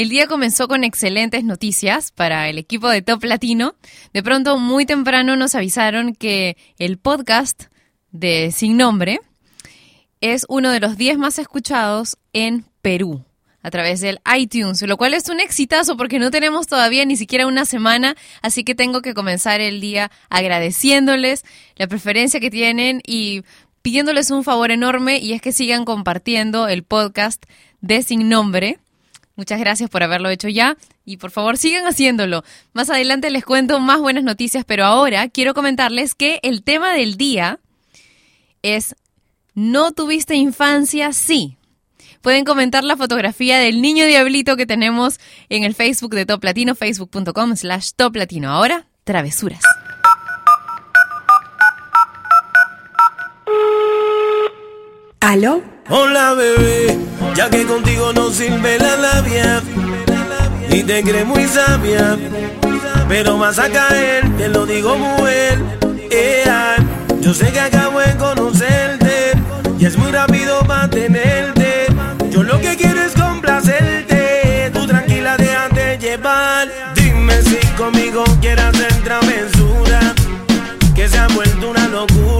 el día comenzó con excelentes noticias para el equipo de Top Latino. De pronto, muy temprano nos avisaron que el podcast de Sin Nombre es uno de los 10 más escuchados en Perú a través del iTunes, lo cual es un exitazo porque no tenemos todavía ni siquiera una semana, así que tengo que comenzar el día agradeciéndoles la preferencia que tienen y pidiéndoles un favor enorme y es que sigan compartiendo el podcast de Sin Nombre. Muchas gracias por haberlo hecho ya y por favor sigan haciéndolo. Más adelante les cuento más buenas noticias, pero ahora quiero comentarles que el tema del día es ¿No tuviste infancia? Sí. Pueden comentar la fotografía del niño diablito que tenemos en el Facebook de Top Latino, facebook.com slash Top Latino. Ahora, travesuras. ¿Aló? Hola bebé, ya que contigo no sirve la labia y te crees muy sabia, pero vas a caer, te lo digo muy bien. yo sé que acabo de conocerte y es muy rápido para tenerte. Yo lo que quiero es complacerte, tú tranquila déjate llevar. Dime si conmigo quieres hacer travesura, que se ha vuelto una locura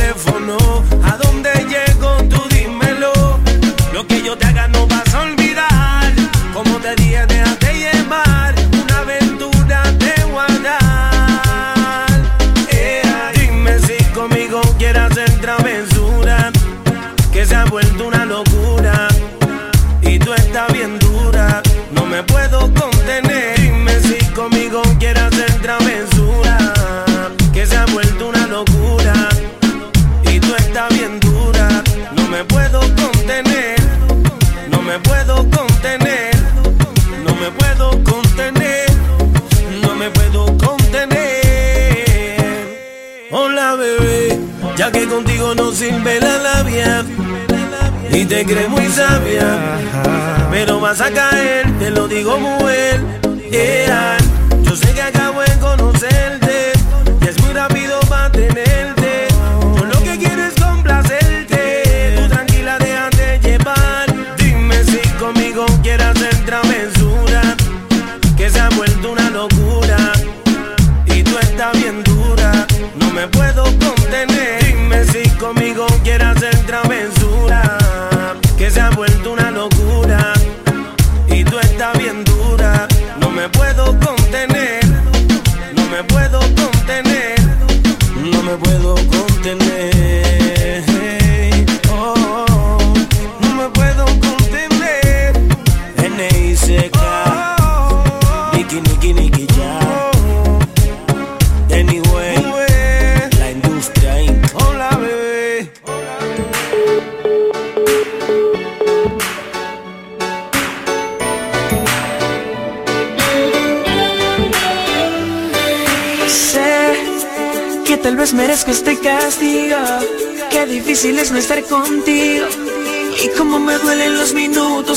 Labia. Y te crees muy sabia, pero vas a caer, te lo digo muy bien.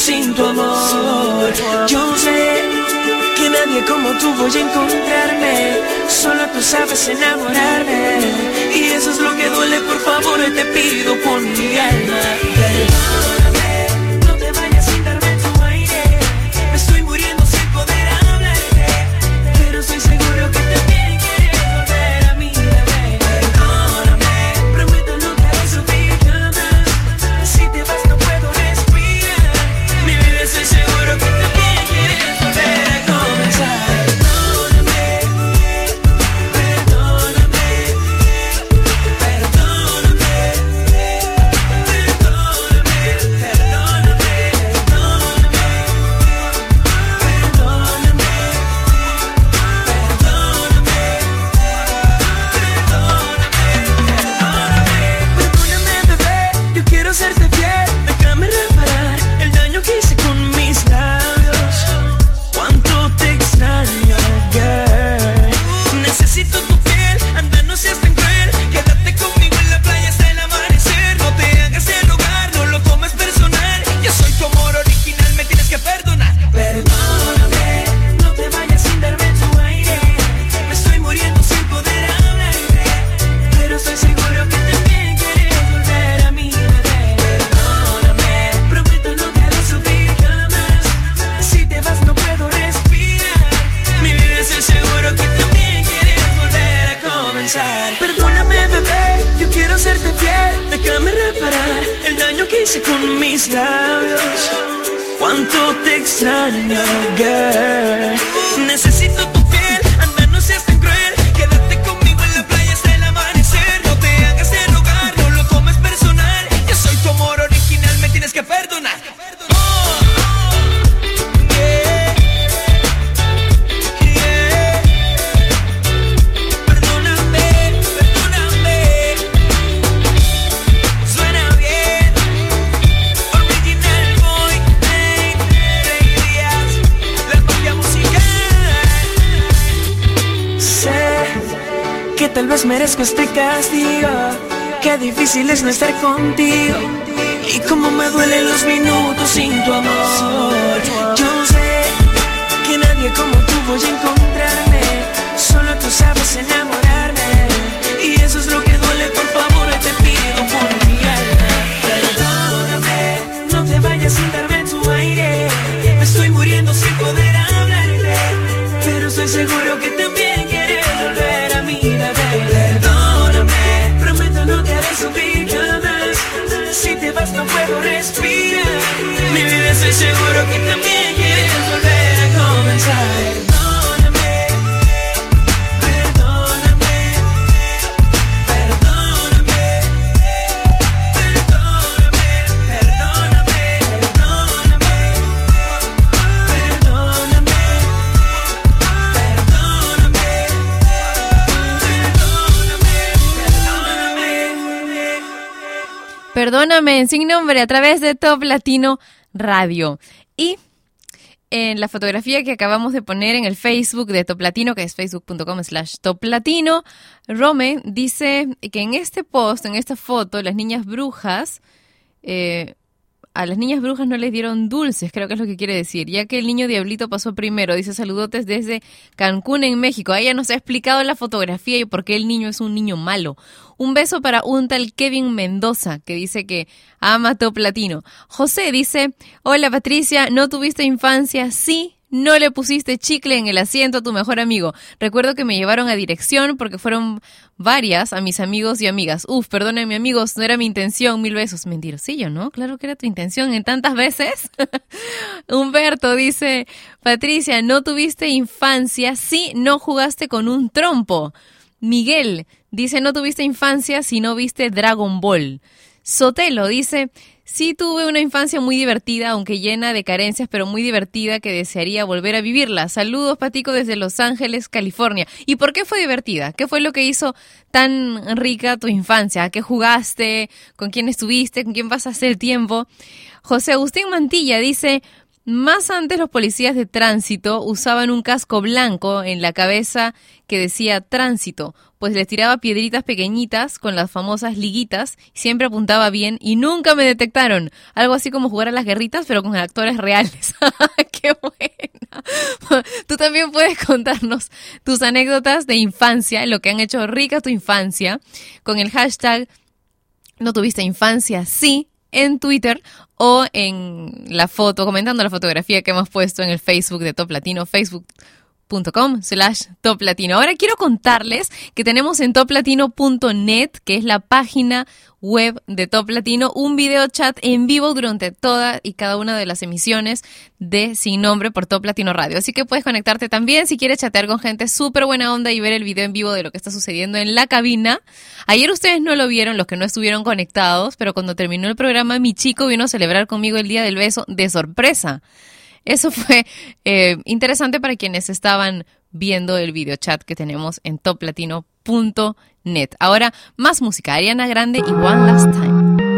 Sin tu amor. Yo sé que nadie como tú voy a encontrarme. Solo tú sabes enamorarme. Y eso es lo que duele, por favor, te pido por mi alma. Seguro que también quieres volver a mí, bebé. Perdóname, prometo no te haré sufrir jamás. Si te vas no puedo respirar. Mi vida estoy seguro que también Sin nombre, a través de Top Latino Radio. Y en la fotografía que acabamos de poner en el Facebook de Top Latino, que es facebook.com slash Top Latino, Rome dice que en este post, en esta foto, las niñas brujas, eh, a las niñas brujas no les dieron dulces, creo que es lo que quiere decir, ya que el niño diablito pasó primero. Dice saludotes desde Cancún, en México. Ella nos ha explicado la fotografía y por qué el niño es un niño malo. Un beso para un tal Kevin Mendoza, que dice que ama Top Latino. José dice, hola Patricia, ¿no tuviste infancia? Sí. No le pusiste chicle en el asiento a tu mejor amigo. Recuerdo que me llevaron a dirección porque fueron varias a mis amigos y amigas. Uf, perdónenme amigos, no era mi intención, mil besos. Mentirosillo, ¿no? Claro que era tu intención en tantas veces. Humberto dice, Patricia, ¿no tuviste infancia? Sí, no jugaste con un trompo. Miguel dice, no tuviste infancia si no viste Dragon Ball. Sotelo dice, sí tuve una infancia muy divertida, aunque llena de carencias, pero muy divertida que desearía volver a vivirla. Saludos, Patico, desde Los Ángeles, California. ¿Y por qué fue divertida? ¿Qué fue lo que hizo tan rica tu infancia? ¿A qué jugaste? ¿Con quién estuviste? ¿Con quién pasaste el tiempo? José Agustín Mantilla dice, más antes los policías de tránsito usaban un casco blanco en la cabeza que decía tránsito, pues les tiraba piedritas pequeñitas con las famosas liguitas, siempre apuntaba bien y nunca me detectaron. Algo así como jugar a las guerritas, pero con actores reales. ¡Qué buena! Tú también puedes contarnos tus anécdotas de infancia, lo que han hecho rica tu infancia, con el hashtag no tuviste infancia, sí, en Twitter o en la foto, comentando la fotografía que hemos puesto en el Facebook de Top Latino, facebook.com slash Top Latino. Ahora quiero contarles que tenemos en toplatino.net, que es la página web de Top Latino, un video chat en vivo durante toda y cada una de las emisiones de Sin Nombre por Top Latino Radio. Así que puedes conectarte también si quieres chatear con gente súper buena onda y ver el video en vivo de lo que está sucediendo en la cabina. Ayer ustedes no lo vieron, los que no estuvieron conectados, pero cuando terminó el programa, mi chico vino a celebrar conmigo el Día del Beso de sorpresa. Eso fue eh, interesante para quienes estaban viendo el video chat que tenemos en toplatino.net. Ahora, más música. Ariana Grande y One Last Time.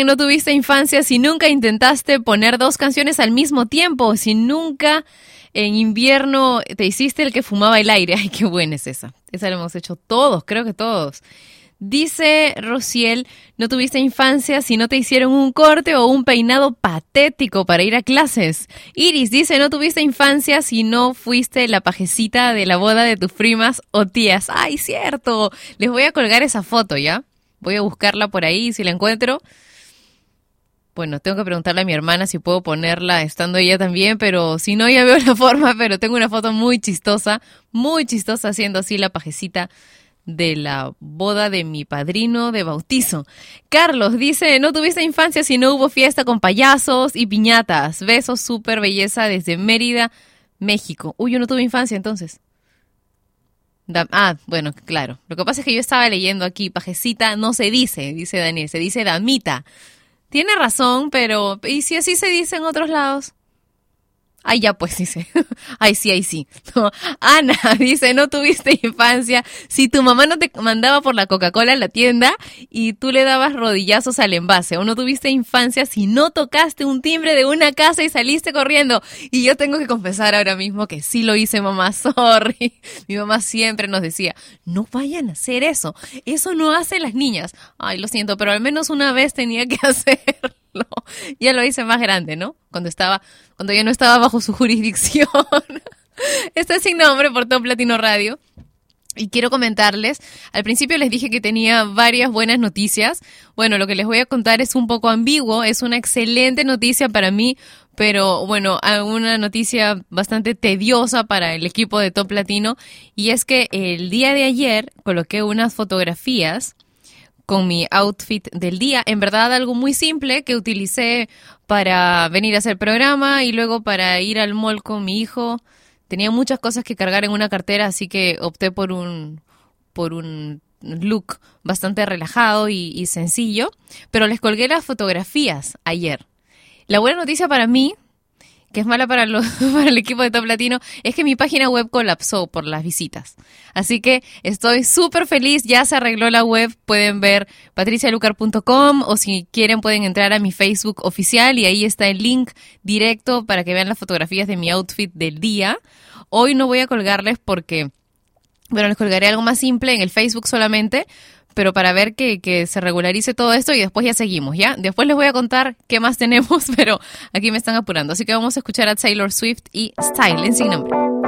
Dicen no tuviste infancia si nunca intentaste poner dos canciones al mismo tiempo, si nunca en invierno te hiciste el que fumaba el aire. Ay, qué buena es esa. Esa la hemos hecho todos, creo que todos. Dice Rociel, no tuviste infancia si no te hicieron un corte o un peinado patético para ir a clases. Iris dice, no tuviste infancia si no fuiste la pajecita de la boda de tus primas o tías. Ay, cierto. Les voy a colgar esa foto, ¿ya? Voy a buscarla por ahí si la encuentro. Bueno, tengo que preguntarle a mi hermana si puedo ponerla estando ella también, pero si no, ya veo la forma, pero tengo una foto muy chistosa, muy chistosa haciendo así la pajecita de la boda de mi padrino de bautizo. Carlos dice, no tuviste infancia si no hubo fiesta con payasos y piñatas. Besos, súper belleza desde Mérida, México. Uy, yo no tuve infancia entonces. Ah, bueno, claro. Lo que pasa es que yo estaba leyendo aquí, pajecita no se dice, dice Daniel, se dice damita. Tiene razón, pero ¿y si así se dice en otros lados? Ay, ya pues, dice. Ay, sí, ay, sí. Ana dice, no tuviste infancia. Si tu mamá no te mandaba por la Coca-Cola a la tienda y tú le dabas rodillazos al envase. O no tuviste infancia si no tocaste un timbre de una casa y saliste corriendo. Y yo tengo que confesar ahora mismo que sí lo hice, mamá. Sorry. Mi mamá siempre nos decía, no vayan a hacer eso. Eso no hacen las niñas. Ay, lo siento, pero al menos una vez tenía que hacerlo. Ya lo hice más grande, ¿no? Cuando estaba, cuando ya no estaba bajo su jurisdicción. Este es sin nombre por Top Latino Radio. Y quiero comentarles, al principio les dije que tenía varias buenas noticias. Bueno, lo que les voy a contar es un poco ambiguo, es una excelente noticia para mí, pero bueno, una noticia bastante tediosa para el equipo de Top Latino. Y es que el día de ayer coloqué unas fotografías con mi outfit del día. En verdad algo muy simple que utilicé para venir a hacer programa y luego para ir al mall con mi hijo. Tenía muchas cosas que cargar en una cartera, así que opté por un por un look bastante relajado y, y sencillo. Pero les colgué las fotografías ayer. La buena noticia para mí que es mala para, los, para el equipo de Top Latino, es que mi página web colapsó por las visitas. Así que estoy súper feliz, ya se arregló la web, pueden ver patricialucar.com o si quieren pueden entrar a mi Facebook oficial y ahí está el link directo para que vean las fotografías de mi outfit del día. Hoy no voy a colgarles porque, bueno, les colgaré algo más simple en el Facebook solamente, pero para ver que, que, se regularice todo esto y después ya seguimos, ¿ya? Después les voy a contar qué más tenemos, pero aquí me están apurando. Así que vamos a escuchar a Taylor Swift y Style en sin nombre.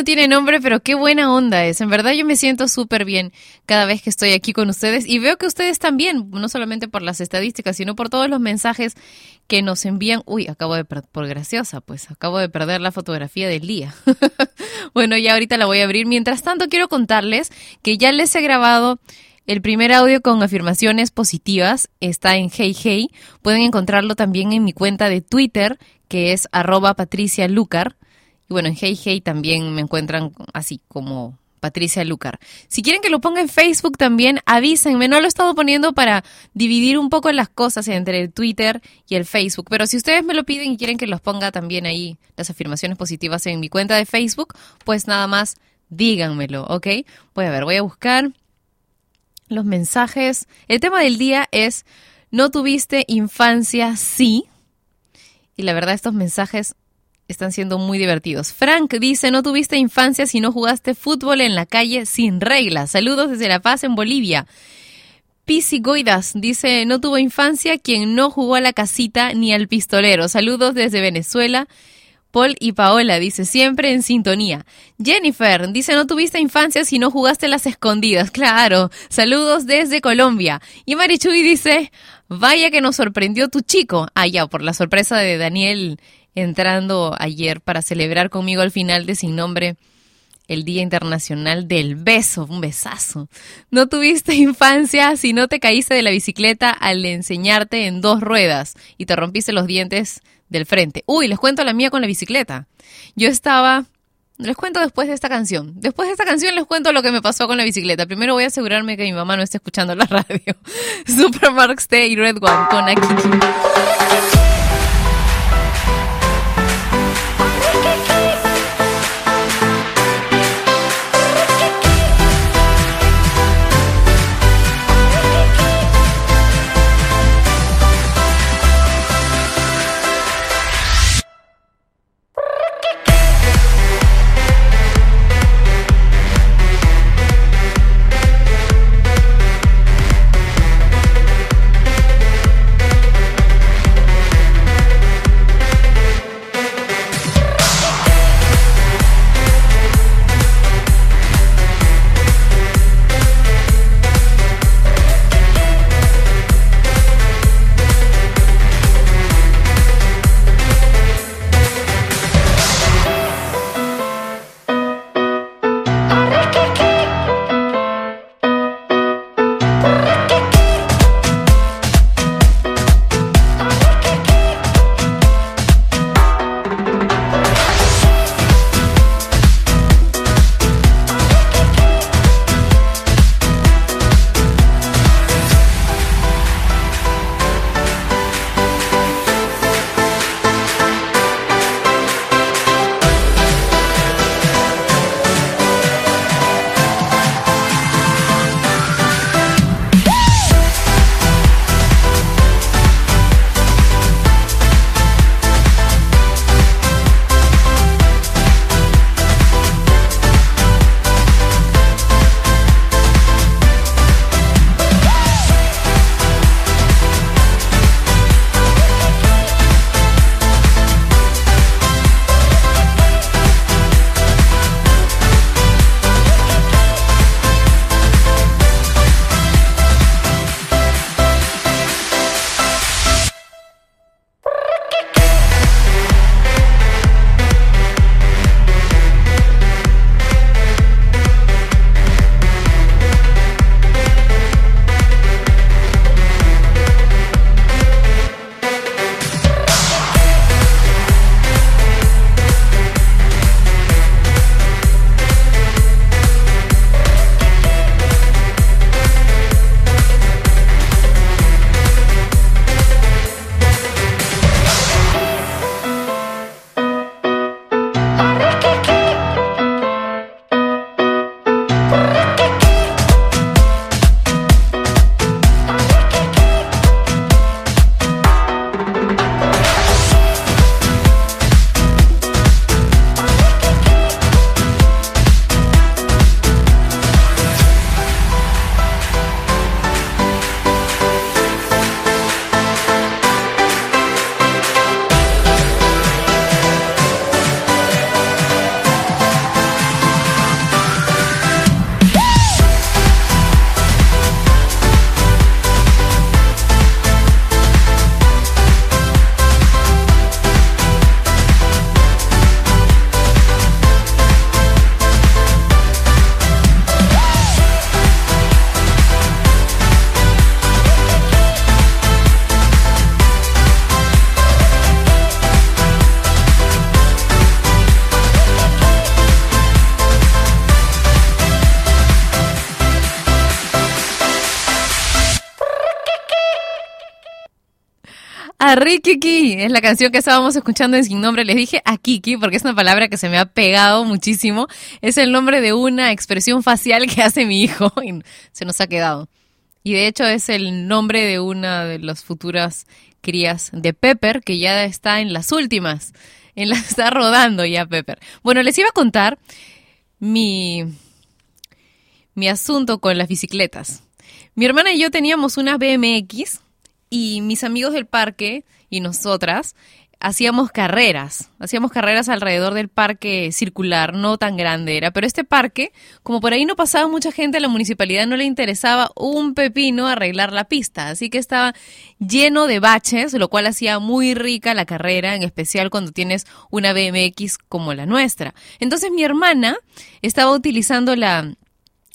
No tiene nombre, pero qué buena onda es. En verdad yo me siento súper bien cada vez que estoy aquí con ustedes y veo que ustedes también, no solamente por las estadísticas, sino por todos los mensajes que nos envían. Uy, acabo de per- por graciosa, pues acabo de perder la fotografía del día. bueno, ya ahorita la voy a abrir. Mientras tanto, quiero contarles que ya les he grabado el primer audio con afirmaciones positivas está en Hey Hey. Pueden encontrarlo también en mi cuenta de Twitter, que es arroba Patricia Lucar. Y bueno, en Hey Hey también me encuentran así como Patricia Lucar. Si quieren que lo ponga en Facebook también, avísenme. No lo he estado poniendo para dividir un poco las cosas entre el Twitter y el Facebook. Pero si ustedes me lo piden y quieren que los ponga también ahí las afirmaciones positivas en mi cuenta de Facebook, pues nada más díganmelo, ¿ok? Voy a ver, voy a buscar los mensajes. El tema del día es, ¿no tuviste infancia? Sí. Y la verdad, estos mensajes están siendo muy divertidos. Frank dice, no tuviste infancia si no jugaste fútbol en la calle sin reglas. Saludos desde La Paz, en Bolivia. Pisi Goidas dice, no tuvo infancia quien no jugó a la casita ni al pistolero. Saludos desde Venezuela. Paul y Paola dice, siempre en sintonía. Jennifer dice, no tuviste infancia si no jugaste las escondidas. Claro. Saludos desde Colombia. Y Marichuy dice, vaya que nos sorprendió tu chico. Ah, ya, por la sorpresa de Daniel entrando ayer para celebrar conmigo al final de Sin Nombre el Día Internacional del Beso, un besazo. No tuviste infancia si no te caíste de la bicicleta al enseñarte en dos ruedas y te rompiste los dientes del frente. Uy, les cuento la mía con la bicicleta. Yo estaba... Les cuento después de esta canción. Después de esta canción les cuento lo que me pasó con la bicicleta. Primero voy a asegurarme que mi mamá no esté escuchando la radio. Supermarks T y Red One con aquí. Hola, Rikiki. Es la canción que estábamos escuchando en Sin Nombre. Les dije a Kiki porque es una palabra que se me ha pegado muchísimo. Es el nombre de una expresión facial que hace mi hijo y se nos ha quedado. Y de hecho es el nombre de una de las futuras crías de Pepper que ya está en las últimas. En la está rodando ya Pepper. Bueno, les iba a contar mi mi asunto con las bicicletas. Mi hermana y yo teníamos una BMX y mis amigos del parque y nosotras hacíamos carreras, hacíamos carreras alrededor del parque circular, no tan grande era, pero este parque, como por ahí no pasaba mucha gente, a la municipalidad no le interesaba un pepino arreglar la pista, así que estaba lleno de baches, lo cual hacía muy rica la carrera, en especial cuando tienes una BMX como la nuestra. Entonces mi hermana estaba utilizando la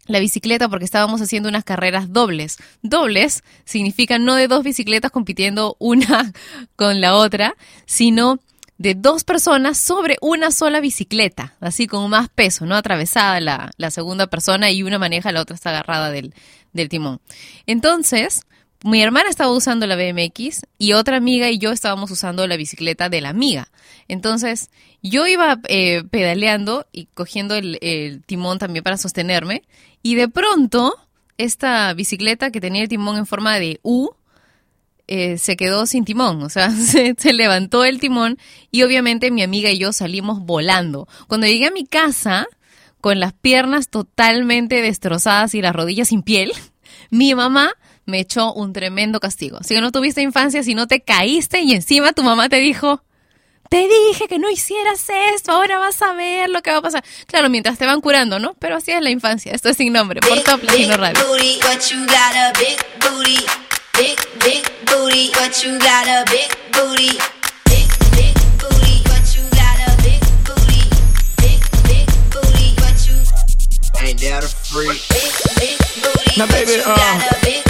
la bicicleta porque estábamos haciendo unas carreras dobles. Dobles significa no de dos bicicletas compitiendo una con la otra, sino de dos personas sobre una sola bicicleta, así con más peso, ¿no? Atravesada la, la segunda persona y una maneja, la otra está agarrada del, del timón. Entonces, mi hermana estaba usando la BMX y otra amiga y yo estábamos usando la bicicleta de la amiga. Entonces, yo iba eh, pedaleando y cogiendo el, timón también para sostenerme y de pronto esta bicicleta que tenía el timón en forma de U eh, se quedó sin timón, o sea, se, se levantó el timón y obviamente mi amiga y yo salimos volando. Cuando llegué a mi casa, con las piernas totalmente destrozadas y las rodillas sin piel, mi mamá me echó un tremendo castigo. Si no tuviste infancia, si no te caíste y encima tu mamá te dijo, te dije que no hicieras esto, ahora vas a ver lo que va a pasar. Claro, mientras te van curando, ¿no? Pero así es la infancia. Esto es sin nombre, por Top Latino Radio. Now, baby, uh,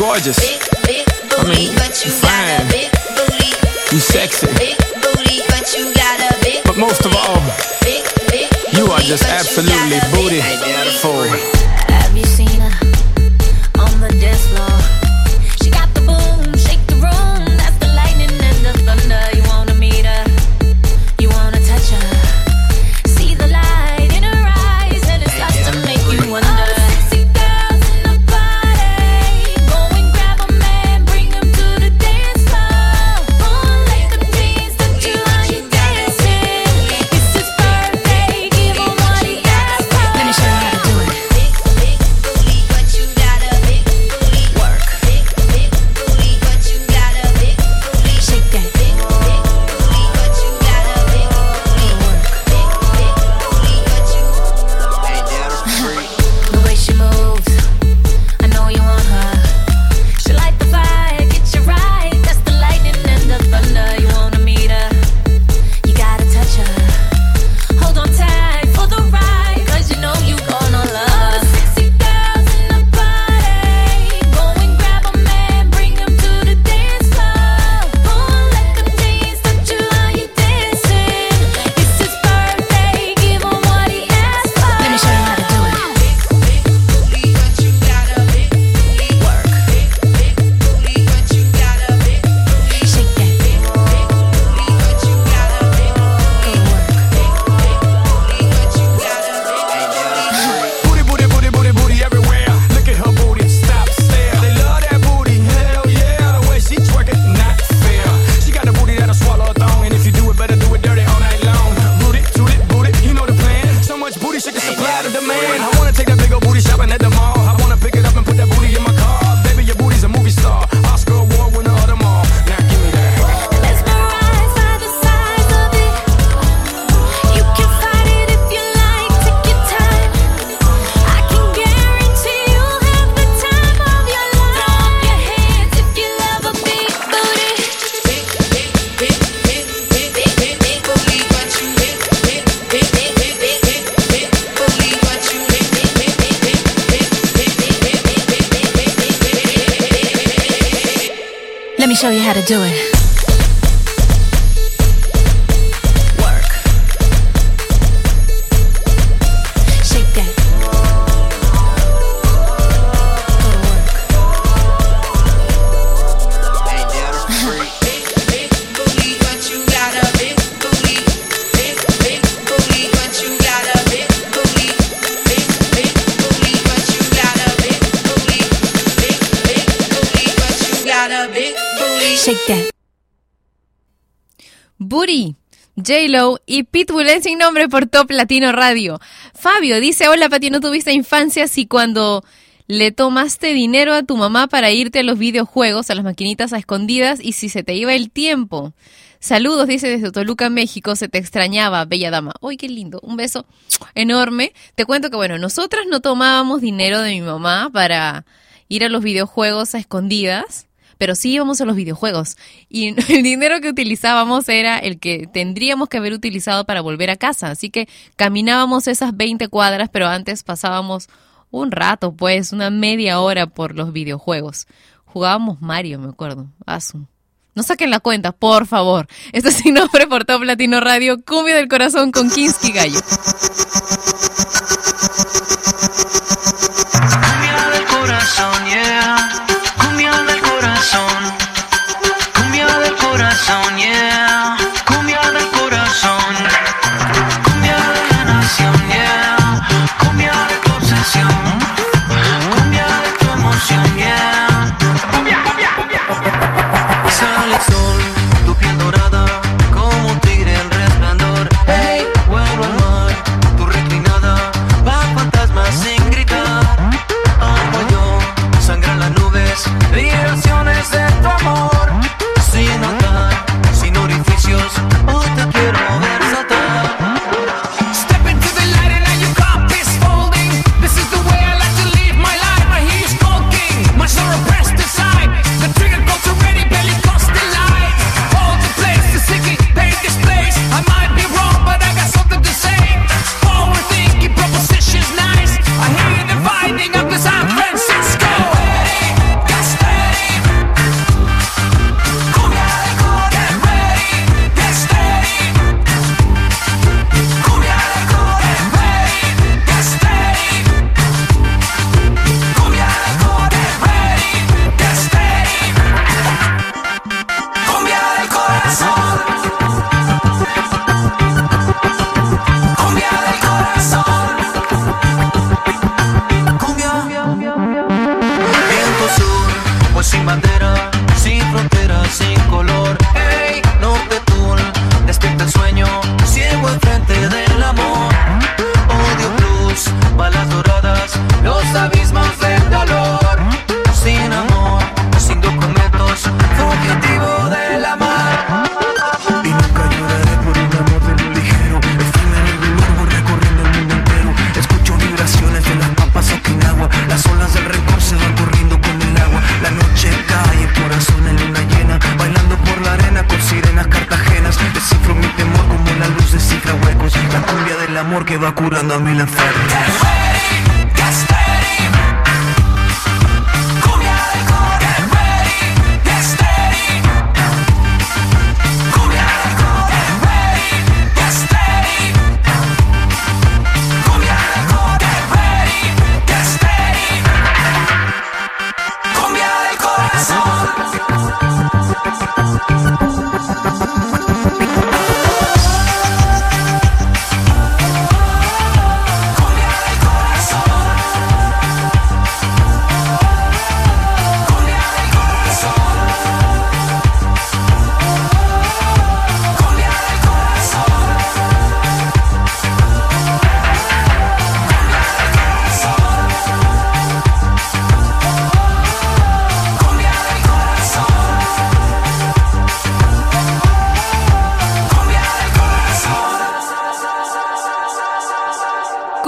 gorgeous. big big booty, mean, what you you're got a fine. big booty, You sexy. big booty, what you got a big But most of all, big big you are just absolutely booty a beautiful. Have you seen en sin nombre por Top Latino Radio. Fabio dice, hola Pati, ¿no tuviste infancia si cuando le tomaste dinero a tu mamá para irte a los videojuegos, a las maquinitas a escondidas y si se te iba el tiempo? Saludos, dice desde Toluca, México, se te extrañaba, bella dama. ¡Uy, qué lindo! Un beso enorme. Te cuento que, bueno, nosotras no tomábamos dinero de mi mamá para ir a los videojuegos a escondidas, pero sí íbamos a los videojuegos. Y el dinero que utilizábamos era el que tendríamos que haber utilizado para volver a casa. Así que caminábamos esas 20 cuadras, pero antes pasábamos un rato, pues, una media hora por los videojuegos. Jugábamos Mario, me acuerdo. Asu. No saquen la cuenta, por favor. Esto es sin nombre por Top Latino Radio, Cumbia del Corazón con Kinsky Gallo.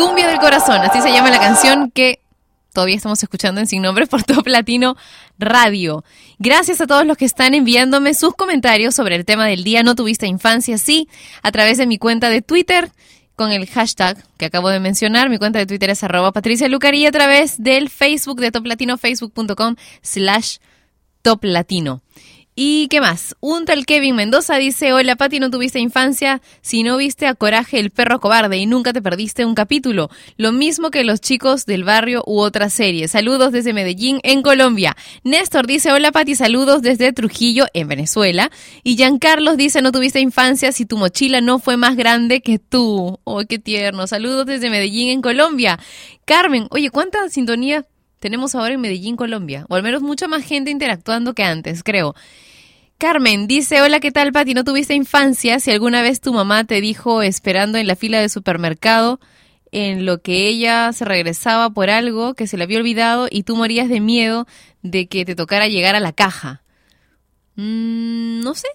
Cumbia del Corazón, así se llama la canción que todavía estamos escuchando en Sin Nombre por Top Latino Radio. Gracias a todos los que están enviándome sus comentarios sobre el tema del día No tuviste infancia, sí, a través de mi cuenta de Twitter con el hashtag que acabo de mencionar. Mi cuenta de Twitter es arroba Patricia Lucar y a través del Facebook de Top Latino, facebook.com slash Top Latino. ¿Y qué más? Un tal Kevin Mendoza dice, hola Pati, no tuviste infancia si no viste a Coraje el perro cobarde y nunca te perdiste un capítulo. Lo mismo que los chicos del barrio u otra serie. Saludos desde Medellín, en Colombia. Néstor dice, hola Pati, saludos desde Trujillo, en Venezuela. Y Giancarlos dice, no tuviste infancia si tu mochila no fue más grande que tú. Oh, qué tierno. Saludos desde Medellín, en Colombia. Carmen, oye, ¿cuánta sintonía tenemos ahora en Medellín, Colombia, o al menos mucha más gente interactuando que antes, creo. Carmen dice, hola, ¿qué tal, Pati? ¿No tuviste infancia? Si alguna vez tu mamá te dijo esperando en la fila de supermercado, en lo que ella se regresaba por algo que se le había olvidado y tú morías de miedo de que te tocara llegar a la caja. Mm, no sé,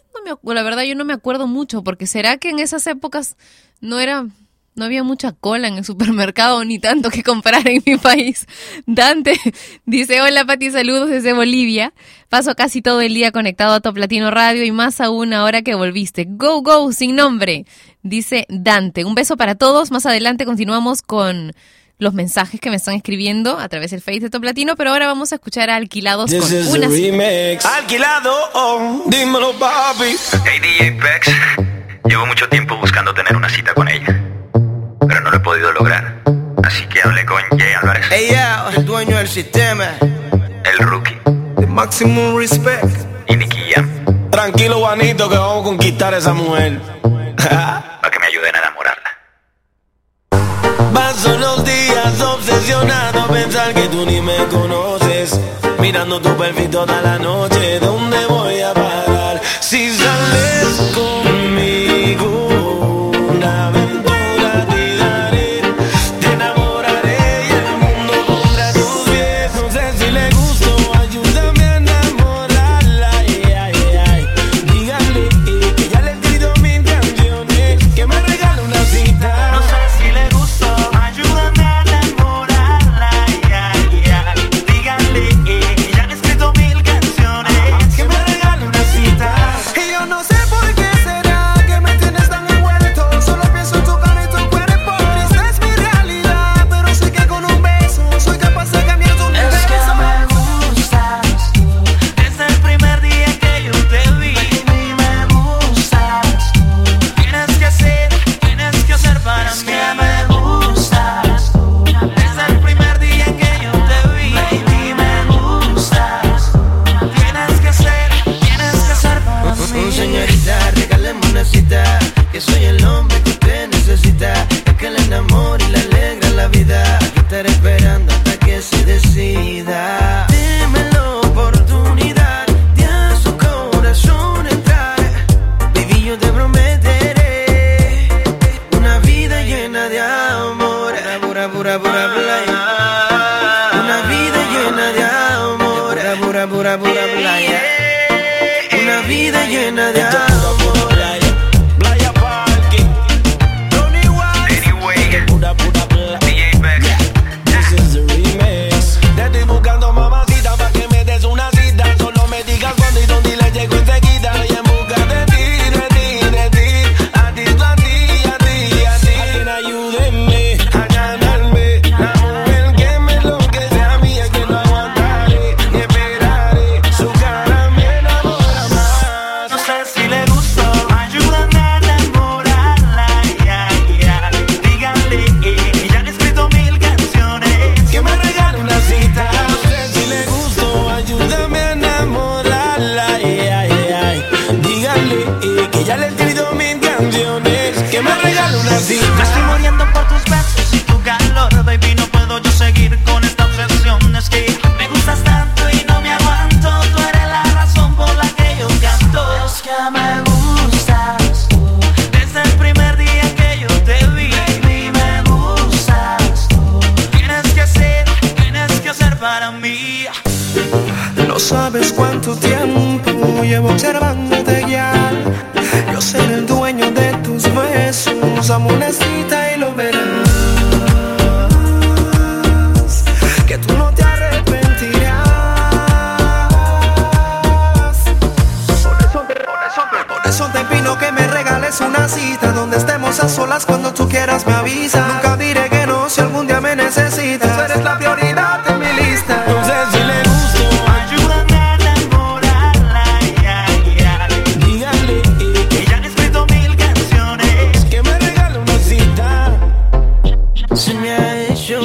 la verdad yo no me acuerdo mucho, porque será que en esas épocas no era no había mucha cola en el supermercado ni tanto que comprar en mi país. Dante dice, hola Pati, saludos desde Bolivia. Paso casi todo el día conectado a Top Latino Radio y más aún ahora que volviste. Go, go, sin nombre, dice Dante. Un beso para todos. Más adelante continuamos con los mensajes que me están escribiendo a través del Face de Top Latino, pero ahora vamos a escuchar a Alquilados con una remix. Alquilado, oh, dímelo papi. Hey DJ Pex, llevo mucho tiempo buscando tener una cita con ella pero no lo he podido lograr. Así que hablé con Jay Álvarez. Hey, yeah, el dueño del sistema. El rookie. The maximum respect. Y Nicky Tranquilo, Juanito, que vamos a conquistar a esa mujer. Para que me ayuden a enamorarla. Paso los días obsesionado a pensar que tú ni me conoces. Mirando tu perfil toda la noche, ¿dónde voy? de amor.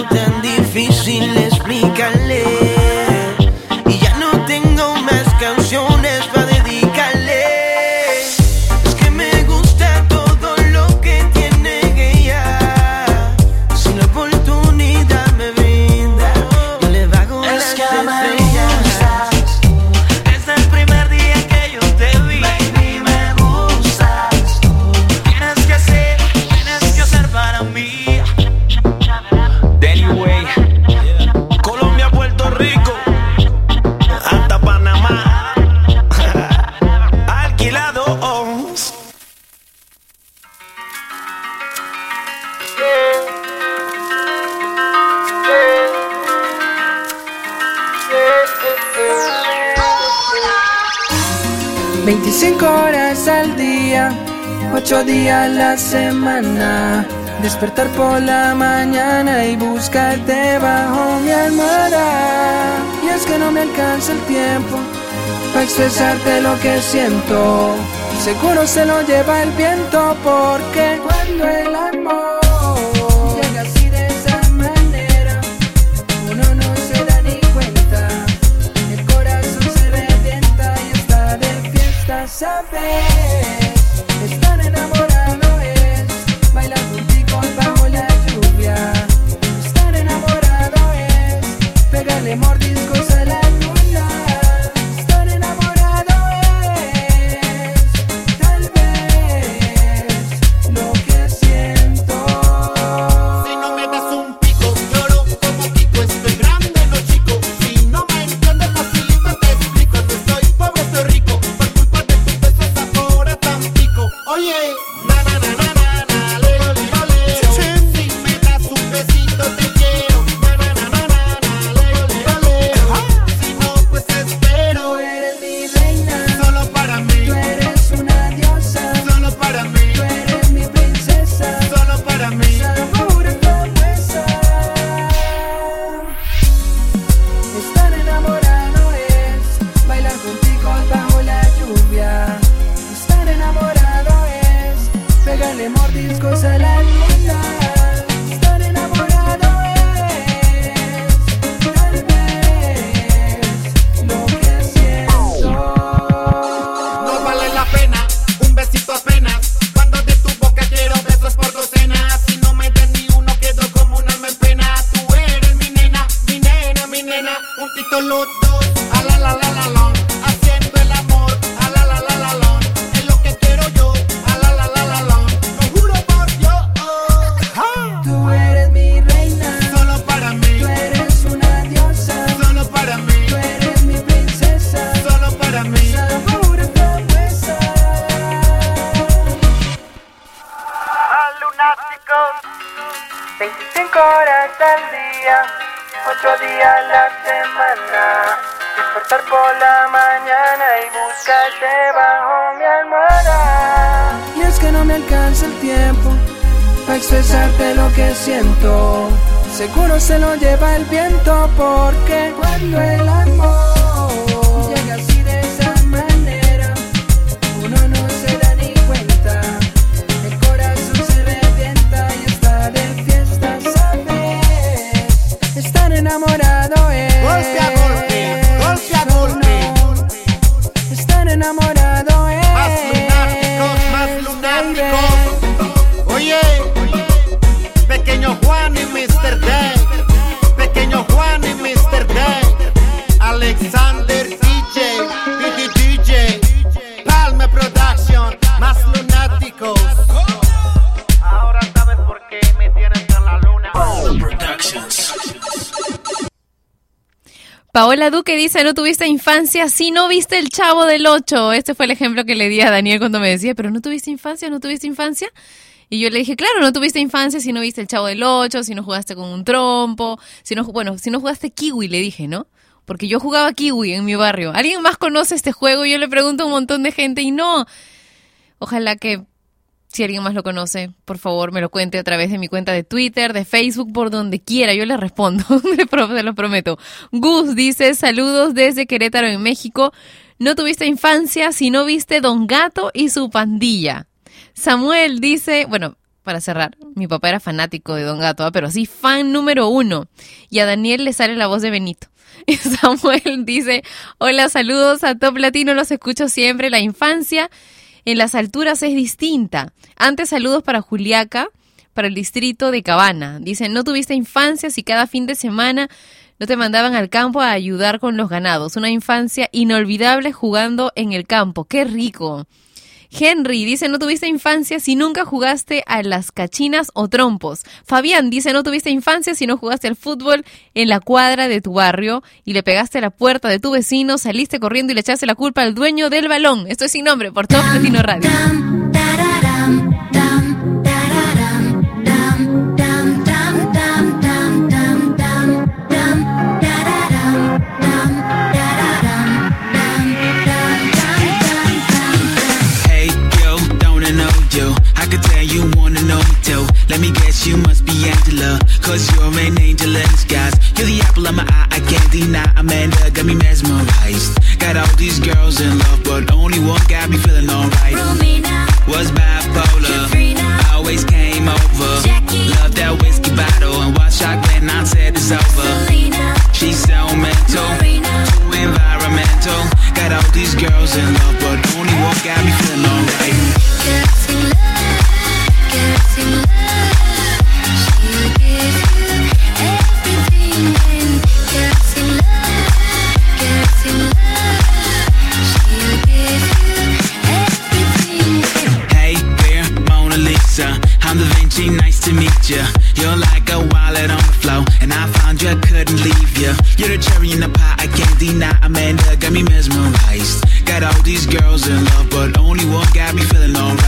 entendí Despertar por la mañana y buscarte bajo mi almohada. Y es que no me alcanza el tiempo para expresarte lo que siento. Seguro se lo lleva el viento porque cuando el Paola Duque dice, no tuviste infancia si no viste el chavo del 8. Este fue el ejemplo que le di a Daniel cuando me decía, pero no tuviste infancia, no tuviste infancia. Y yo le dije, claro, no tuviste infancia si no viste el chavo del 8, si no jugaste con un trompo, si no, bueno, si no jugaste kiwi, le dije, ¿no? Porque yo jugaba kiwi en mi barrio. ¿Alguien más conoce este juego? Yo le pregunto a un montón de gente y no. Ojalá que si alguien más lo conoce, por favor me lo cuente a través de mi cuenta de Twitter, de Facebook, por donde quiera. Yo le respondo, se lo prometo. Gus dice, saludos desde Querétaro, en México. No tuviste infancia si no viste Don Gato y su pandilla. Samuel dice, bueno, para cerrar, mi papá era fanático de Don Gato, ¿ah? pero sí fan número uno. Y a Daniel le sale la voz de Benito. Samuel dice, hola, saludos a Top Latino, los escucho siempre. La infancia en las alturas es distinta. Antes saludos para Juliaca, para el distrito de Cabana. Dicen, no tuviste infancia si cada fin de semana no te mandaban al campo a ayudar con los ganados. Una infancia inolvidable jugando en el campo. ¡Qué rico! Henry dice, no tuviste infancia si nunca jugaste a las cachinas o trompos. Fabián dice, no tuviste infancia si no jugaste al fútbol en la cuadra de tu barrio y le pegaste a la puerta de tu vecino, saliste corriendo y le echaste la culpa al dueño del balón. Esto es sin nombre por Top Latino Radio. Cause you're an angel in disguise. You're the apple of my eye, I can't deny. Amanda got me mesmerized. Got all these girls in love, but only one got me feeling alright. Romina, Was bipolar. Katrina, Always came over. Jackie, Loved that whiskey bottle and watched shock when I said it's over. Selena, She's so mental, Marina, too environmental. Got all these girls in love, but only one got me feeling alright. Vinci, nice to meet ya. You're like a wallet on the floor, and I found you, couldn't leave ya. You're the cherry in the pie, I can't deny. Amanda got me mesmerized. Got all these girls in love, but only one got me feeling alright.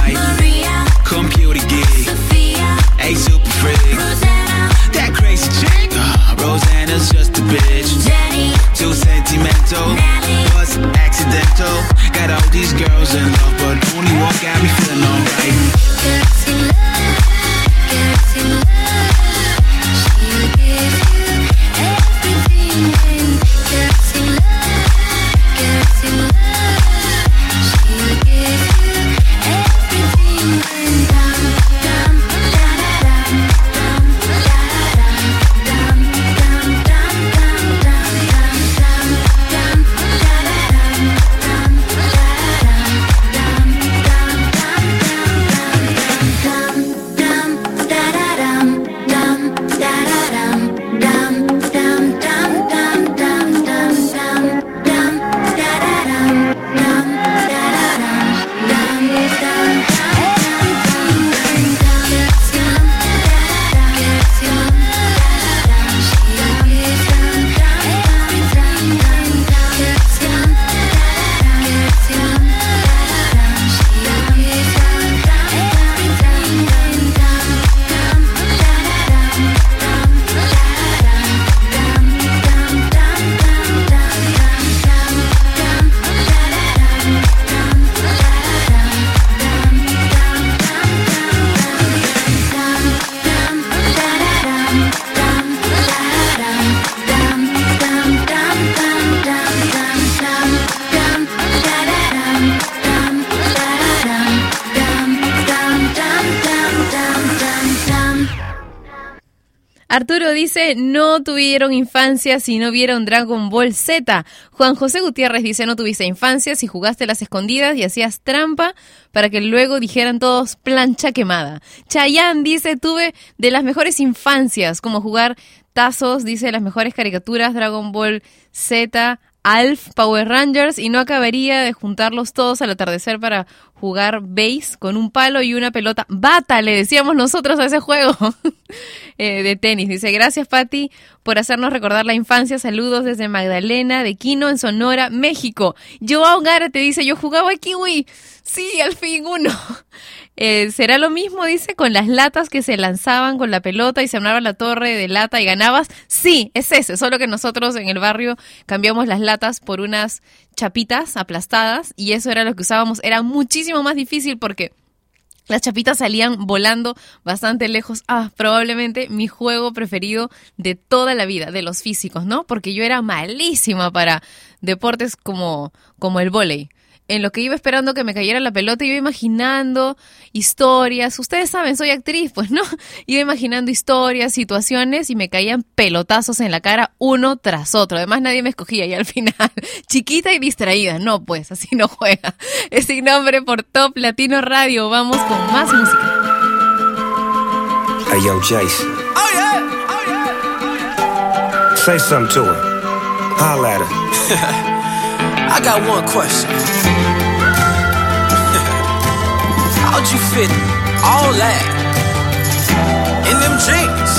No tuvieron infancia si no vieron Dragon Ball Z. Juan José Gutiérrez dice, no tuviste infancia si jugaste las escondidas y hacías trampa para que luego dijeran todos plancha quemada. Chayanne dice, tuve de las mejores infancias, como jugar tazos, dice, las mejores caricaturas, Dragon Ball Z, Alf, Power Rangers y no acabaría de juntarlos todos al atardecer para jugar base con un palo y una pelota. Bata, le decíamos nosotros a ese juego eh, de tenis. Dice, gracias Patti por hacernos recordar la infancia. Saludos desde Magdalena de Quino en Sonora, México. Joao te dice, yo jugaba a Kiwi. Sí, al fin uno. Eh, ¿Será lo mismo, dice, con las latas que se lanzaban con la pelota y se armaba la torre de lata y ganabas? Sí, es ese, solo que nosotros en el barrio cambiamos las latas por unas chapitas aplastadas y eso era lo que usábamos. Era muchísimo más difícil porque las chapitas salían volando bastante lejos. Ah, probablemente mi juego preferido de toda la vida, de los físicos, ¿no? Porque yo era malísima para deportes como, como el vóley en lo que iba esperando que me cayera la pelota, iba imaginando historias. Ustedes saben, soy actriz, pues, ¿no? Iba imaginando historias, situaciones y me caían pelotazos en la cara uno tras otro. Además, nadie me escogía y al final, chiquita y distraída. No, pues, así no juega. Es sin nombre por Top Latino Radio. Vamos con más música. Hey, yo, Jace. Oh yeah, oh yeah. Say something to her. Holla at her. I got one question. How'd you fit all that in them jeans?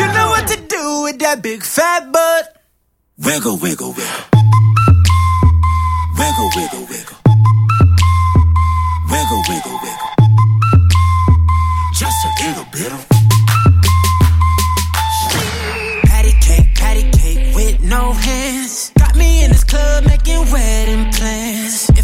you know what to do with that big fat butt. Wiggle, wiggle, wiggle. Wiggle, wiggle, wiggle. Wiggle, wiggle, wiggle. Just a little bit of. Patty cake, patty cake with no hands. Got me in this club making wedding plans.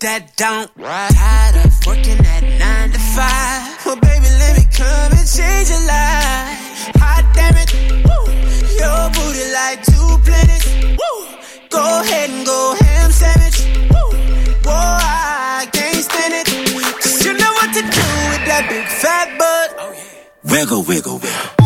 that don't. Tired of working at nine to five. Well, baby, let me come and change your life. Hot damn it, woo. Your booty like two planets. Woo. Go ahead and go ham sandwich. Woo. Whoa, I can't stand it. 'Cause you know what to do with that big fat butt. Oh, wiggle, wiggle, wiggle. Wiggle,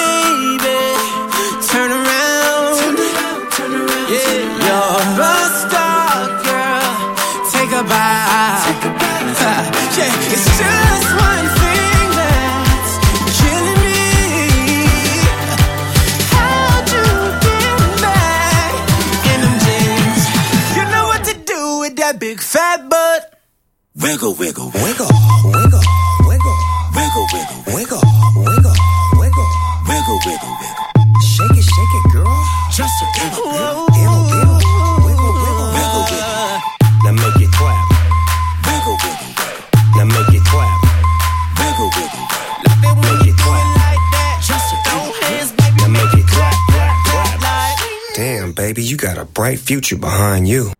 Wiggle, wiggle, wiggle, wiggle, wiggle, wiggle, wiggle, wiggle, wiggle, wiggle, wiggle, wiggle, wiggle. Shake it, shake it, girl. Just a little bit, little, little, wiggle, wiggle, wiggle, wiggle. Now make it clap, Wiggle, wiggle, wiggle, now make it clap, wiggle, wiggle, wiggle. make it clap, Like that, just throw hands, baby. now make it clap, clap, clap. Like. Damn, baby, you got a bright future behind you.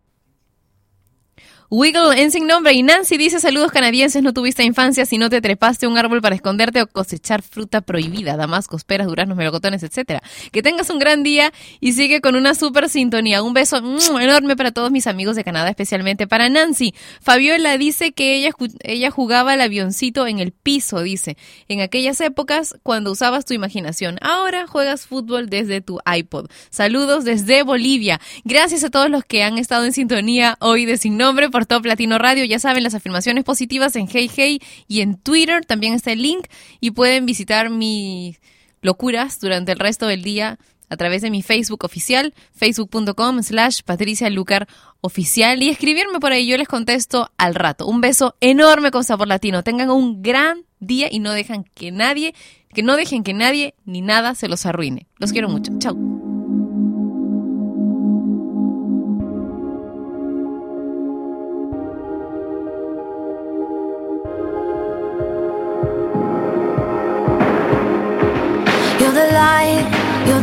Wiggle en sin nombre y Nancy dice saludos canadienses, no tuviste infancia si no te trepaste un árbol para esconderte o cosechar fruta prohibida, damascos, peras, duraznos, melocotones, etcétera. Que tengas un gran día y sigue con una super sintonía. Un beso enorme para todos mis amigos de Canadá, especialmente para Nancy. Fabiola dice que ella, ella jugaba al avioncito en el piso, dice, en aquellas épocas cuando usabas tu imaginación. Ahora juegas fútbol desde tu iPod. Saludos desde Bolivia. Gracias a todos los que han estado en sintonía hoy de Sin Nombre Top Latino Radio. Ya saben, las afirmaciones positivas en Hey Hey y en Twitter. También está el link y pueden visitar mis locuras durante el resto del día a través de mi Facebook oficial, facebook.com slash Patricia Lucar oficial y escribirme por ahí. Yo les contesto al rato. Un beso enorme con sabor latino. Tengan un gran día y no dejan que nadie, que no dejen que nadie ni nada se los arruine. Los quiero mucho. Chao.